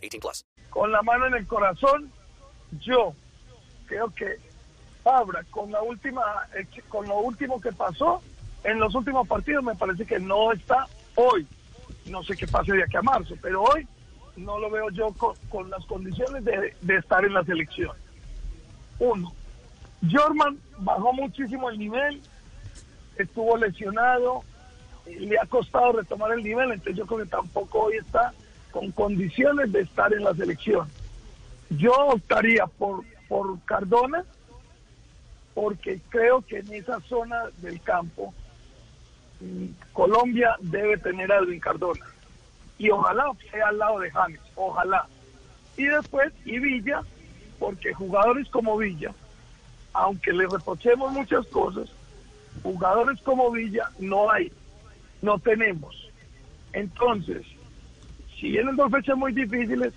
18 plus. Con la mano en el corazón, yo creo que Fabra, con la última, eh, con lo último que pasó en los últimos partidos, me parece que no está hoy. No sé qué pase de aquí a marzo, pero hoy no lo veo yo con, las condiciones de, de estar en la selección. Uno, Jorman bajó muchísimo el nivel, estuvo lesionado, le ha costado retomar el nivel, entonces yo creo que tampoco hoy está con condiciones de estar en la selección. Yo optaría por, por Cardona, porque creo que en esa zona del campo mm, Colombia debe tener a Edwin Cardona. Y ojalá sea al lado de James, ojalá. Y después, y Villa, porque jugadores como Villa, aunque le reprochemos muchas cosas, jugadores como Villa no hay, no tenemos. Entonces, si vienen dos fechas muy difíciles,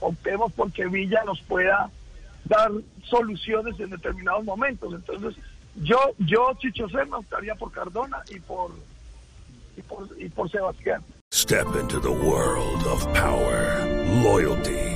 optemos porque Villa nos pueda dar soluciones en determinados momentos. Entonces, yo, yo Chicho Serna optaría por Cardona y por, y por, y por Sebastián. Step into the world of power, loyalty,